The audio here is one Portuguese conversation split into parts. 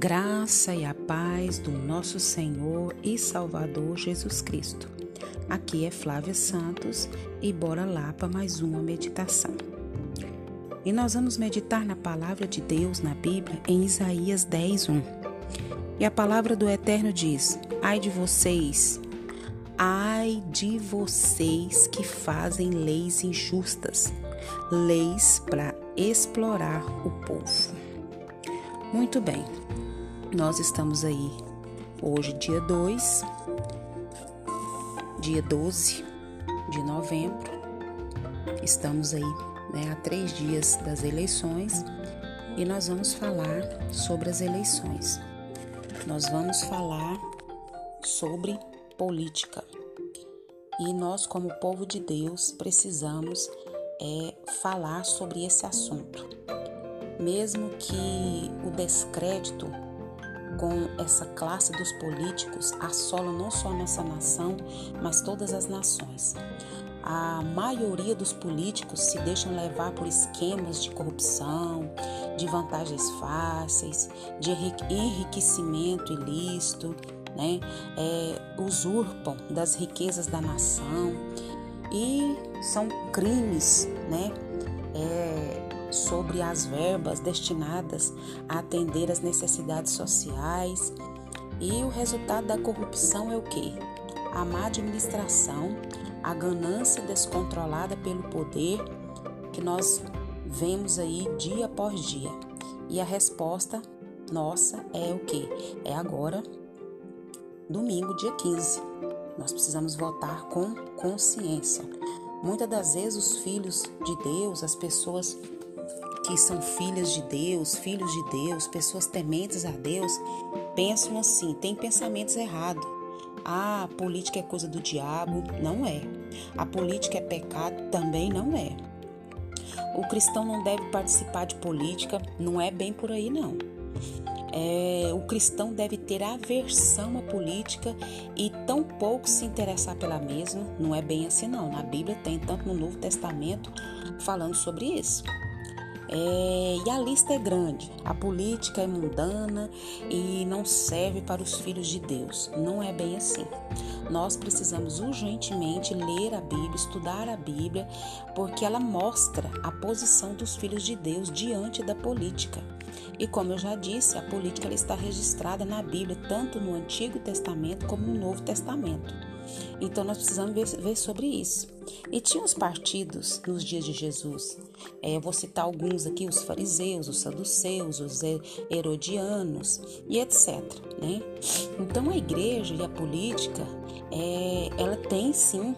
graça e a paz do nosso Senhor e Salvador Jesus Cristo. Aqui é Flávia Santos e bora lá para mais uma meditação. E nós vamos meditar na palavra de Deus na Bíblia em Isaías 10:1. E a palavra do Eterno diz: Ai de vocês, ai de vocês que fazem leis injustas, leis para explorar o povo. Muito bem, nós estamos aí hoje, dia 2, dia 12 de novembro. Estamos aí né, a três dias das eleições e nós vamos falar sobre as eleições. Nós vamos falar sobre política. E nós, como povo de Deus, precisamos é, falar sobre esse assunto. Mesmo que o descrédito com essa classe dos políticos assola não só nossa nação, mas todas as nações. A maioria dos políticos se deixam levar por esquemas de corrupção, de vantagens fáceis, de enriquecimento ilícito, né? É, usurpam das riquezas da nação e são crimes, né? É, sobre as verbas destinadas a atender as necessidades sociais. E o resultado da corrupção é o quê? A má administração, a ganância descontrolada pelo poder que nós vemos aí dia após dia. E a resposta nossa é o quê? É agora, domingo, dia 15. Nós precisamos votar com consciência. Muitas das vezes os filhos de Deus, as pessoas que são filhas de Deus, filhos de Deus, pessoas tementes a Deus, pensam assim, têm pensamentos errados. Ah, a política é coisa do diabo. Não é. A política é pecado. Também não é. O cristão não deve participar de política. Não é bem por aí, não. É, o cristão deve ter aversão à política e tão pouco se interessar pela mesma. Não é bem assim, não. Na Bíblia tem, tanto no Novo Testamento, falando sobre isso. É, e a lista é grande. A política é mundana e não serve para os filhos de Deus. Não é bem assim. Nós precisamos urgentemente ler a Bíblia, estudar a Bíblia, porque ela mostra a posição dos filhos de Deus diante da política. E como eu já disse, a política está registrada na Bíblia, tanto no Antigo Testamento como no Novo Testamento. Então nós precisamos ver, ver sobre isso. E tinha os partidos nos dias de Jesus. É, eu vou citar alguns aqui: os fariseus, os saduceus, os herodianos e etc. Né? Então a igreja e a política, é, ela tem sim.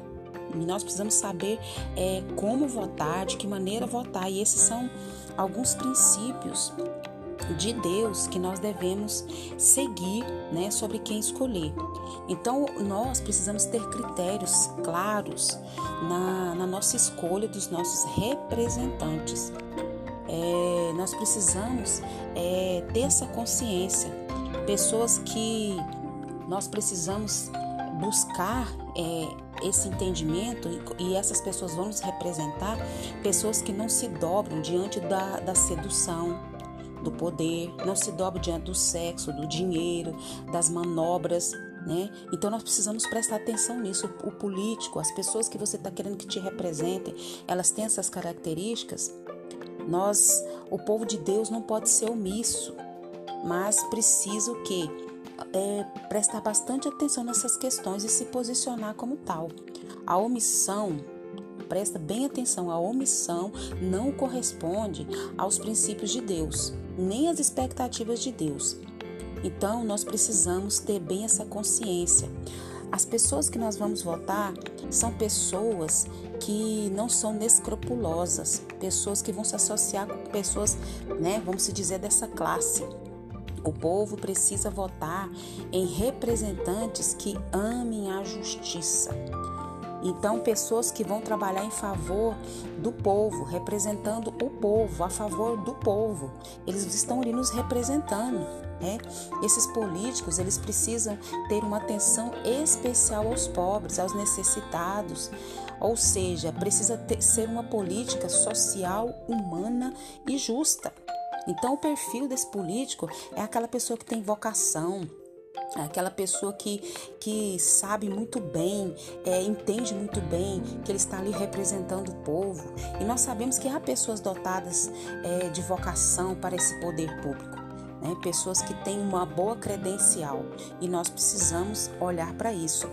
Nós precisamos saber é, como votar, de que maneira votar, e esses são alguns princípios de Deus que nós devemos seguir, né, sobre quem escolher. Então, nós precisamos ter critérios claros na, na nossa escolha dos nossos representantes. É, nós precisamos é, ter essa consciência. Pessoas que nós precisamos buscar é, esse entendimento e, essas pessoas vão nos representar pessoas que não se dobram diante da, da sedução, do poder, não se dobra diante do sexo, do dinheiro, das manobras. Né? Então nós precisamos prestar atenção nisso. O político, as pessoas que você está querendo que te representem, elas têm essas características. Nós, o povo de Deus, não pode ser omisso, mas precisa o? É, prestar bastante atenção nessas questões e se posicionar como tal. A omissão presta bem atenção, a omissão não corresponde aos princípios de Deus, nem às expectativas de Deus. Então, nós precisamos ter bem essa consciência. As pessoas que nós vamos votar são pessoas que não são escrupulosas, pessoas que vão se associar com pessoas, né, vamos se dizer dessa classe. O povo precisa votar em representantes que amem a justiça. Então, pessoas que vão trabalhar em favor do povo, representando o povo, a favor do povo, eles estão ali nos representando. Né? Esses políticos eles precisam ter uma atenção especial aos pobres, aos necessitados, ou seja, precisa ter, ser uma política social, humana e justa. Então, o perfil desse político é aquela pessoa que tem vocação, aquela pessoa que, que sabe muito bem, é, entende muito bem que ele está ali representando o povo. E nós sabemos que há pessoas dotadas é, de vocação para esse poder público. Né? Pessoas que têm uma boa credencial e nós precisamos olhar para isso.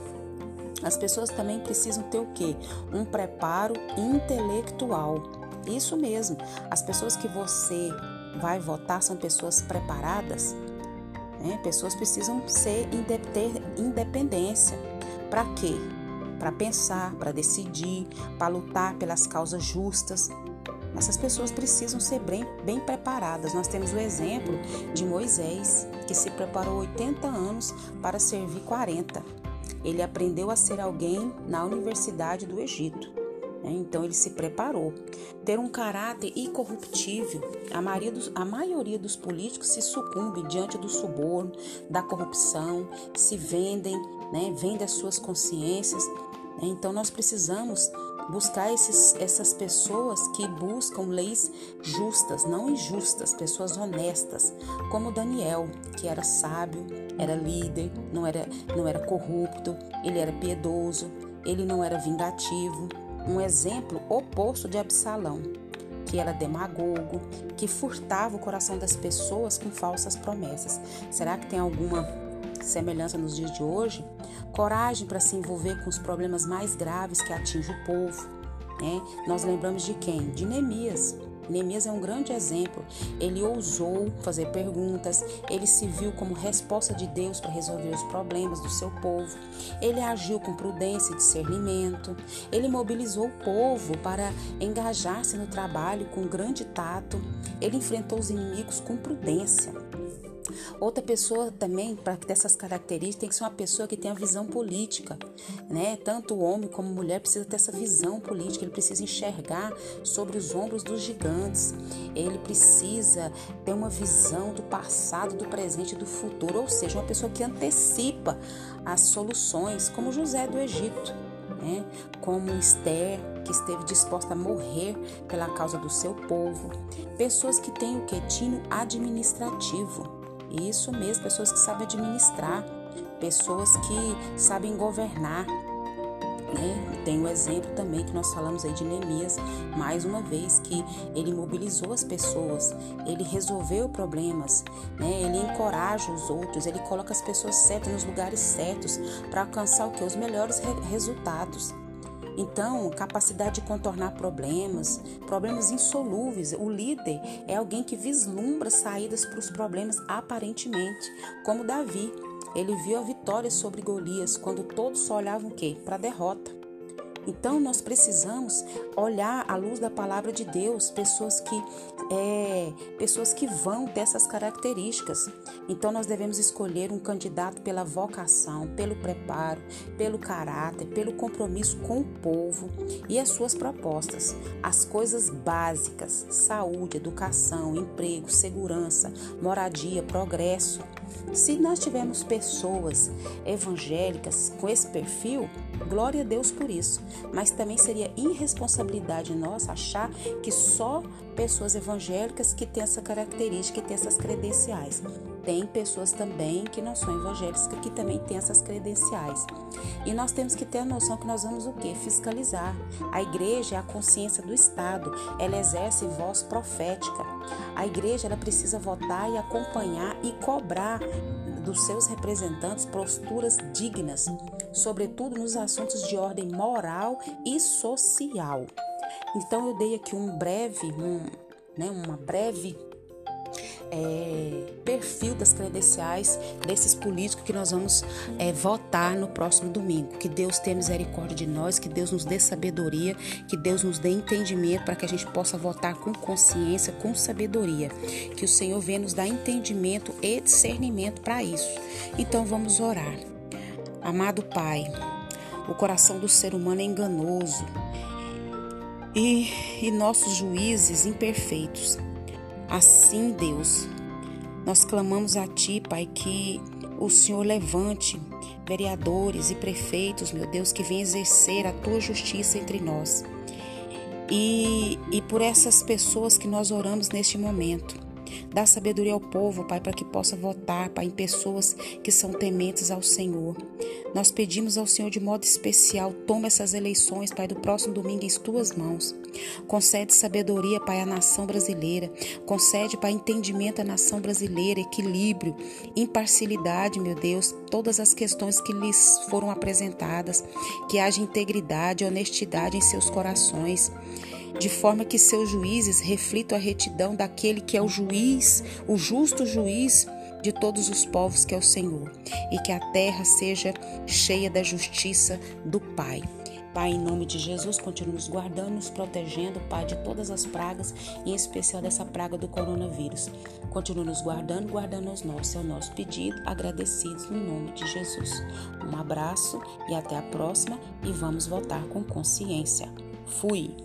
As pessoas também precisam ter o quê? Um preparo intelectual. Isso mesmo. As pessoas que você vai votar são pessoas preparadas. Né? Pessoas precisam ser ter independência. Para quê? Para pensar, para decidir, para lutar pelas causas justas. Essas pessoas precisam ser bem, bem preparadas. Nós temos o exemplo de Moisés, que se preparou 80 anos para servir 40. Ele aprendeu a ser alguém na Universidade do Egito. Né? Então ele se preparou. Ter um caráter incorruptível. A maioria, dos, a maioria dos políticos se sucumbe diante do suborno, da corrupção, se vendem, né? vendem as suas consciências. Então nós precisamos buscar esses, essas pessoas que buscam leis justas, não injustas, pessoas honestas, como Daniel, que era sábio, era líder, não era, não era corrupto, ele era piedoso, ele não era vingativo. Um exemplo oposto de Absalão, que era demagogo, que furtava o coração das pessoas com falsas promessas. Será que tem alguma semelhança nos dias de hoje? Coragem para se envolver com os problemas mais graves que atingem o povo. Né? Nós lembramos de quem? De Neemias. Neemias é um grande exemplo. Ele ousou fazer perguntas, ele se viu como resposta de Deus para resolver os problemas do seu povo. Ele agiu com prudência e discernimento. Ele mobilizou o povo para engajar-se no trabalho com grande tato. Ele enfrentou os inimigos com prudência. Outra pessoa também, para ter essas características, tem que ser uma pessoa que tenha visão política, né? Tanto o homem como a mulher precisa ter essa visão política, ele precisa enxergar sobre os ombros dos gigantes. Ele precisa ter uma visão do passado, do presente e do futuro, ou seja, uma pessoa que antecipa as soluções, como José do Egito, né? Como Esther, que esteve disposta a morrer pela causa do seu povo. Pessoas que têm o quetinho administrativo, isso mesmo, pessoas que sabem administrar, pessoas que sabem governar. Né? Tem o um exemplo também que nós falamos aí de Neemias, mais uma vez, que ele mobilizou as pessoas, ele resolveu problemas, né? ele encoraja os outros, ele coloca as pessoas certas nos lugares certos para alcançar o que? Os melhores re resultados. Então, capacidade de contornar problemas, problemas insolúveis. O líder é alguém que vislumbra saídas para os problemas aparentemente, como Davi. Ele viu a vitória sobre Golias quando todos só olhavam o quê? Para a derrota. Então nós precisamos olhar à luz da palavra de Deus, pessoas que é, pessoas que vão ter essas características. Então nós devemos escolher um candidato pela vocação, pelo preparo, pelo caráter, pelo compromisso com o povo e as suas propostas, as coisas básicas: saúde, educação, emprego, segurança, moradia, progresso. Se nós tivermos pessoas evangélicas com esse perfil, glória a Deus por isso. Mas também seria irresponsabilidade nossa achar que só pessoas evangélicas que têm essa característica e têm essas credenciais. Tem pessoas também que não são evangélicas que também têm essas credenciais. E nós temos que ter a noção que nós vamos o quê? Fiscalizar. A igreja é a consciência do Estado, ela exerce voz profética. A igreja ela precisa votar e acompanhar e cobrar dos seus representantes posturas dignas, sobretudo nos assuntos de ordem moral e social. Então eu dei aqui um breve, um, né, uma breve é, perfil das credenciais desses políticos que nós vamos é, votar no próximo domingo. Que Deus tenha misericórdia de nós, que Deus nos dê sabedoria, que Deus nos dê entendimento para que a gente possa votar com consciência, com sabedoria. Que o Senhor venha nos dar entendimento e discernimento para isso. Então vamos orar. Amado Pai, o coração do ser humano é enganoso e, e nossos juízes imperfeitos. Assim, Deus, nós clamamos a Ti, Pai, que o Senhor levante vereadores e prefeitos, meu Deus, que venham exercer a Tua justiça entre nós. E, e por essas pessoas que nós oramos neste momento, Dá sabedoria ao povo, Pai, para que possa votar, Pai, em pessoas que são tementes ao Senhor. Nós pedimos ao Senhor de modo especial, toma essas eleições, Pai, do próximo domingo em tuas mãos. Concede sabedoria, Pai, à nação brasileira. Concede, Pai, entendimento à nação brasileira, equilíbrio, imparcialidade, meu Deus, todas as questões que lhes foram apresentadas, que haja integridade, honestidade em seus corações de forma que seus juízes reflitam a retidão daquele que é o juiz, o justo juiz de todos os povos que é o Senhor, e que a terra seja cheia da justiça do Pai. Pai, em nome de Jesus, continue nos guardando, nos protegendo, Pai, de todas as pragas, em especial dessa praga do coronavírus. Continue nos guardando, guardando os nossos. É o nosso pedido, agradecidos no nome de Jesus. Um abraço e até a próxima e vamos voltar com consciência. Fui!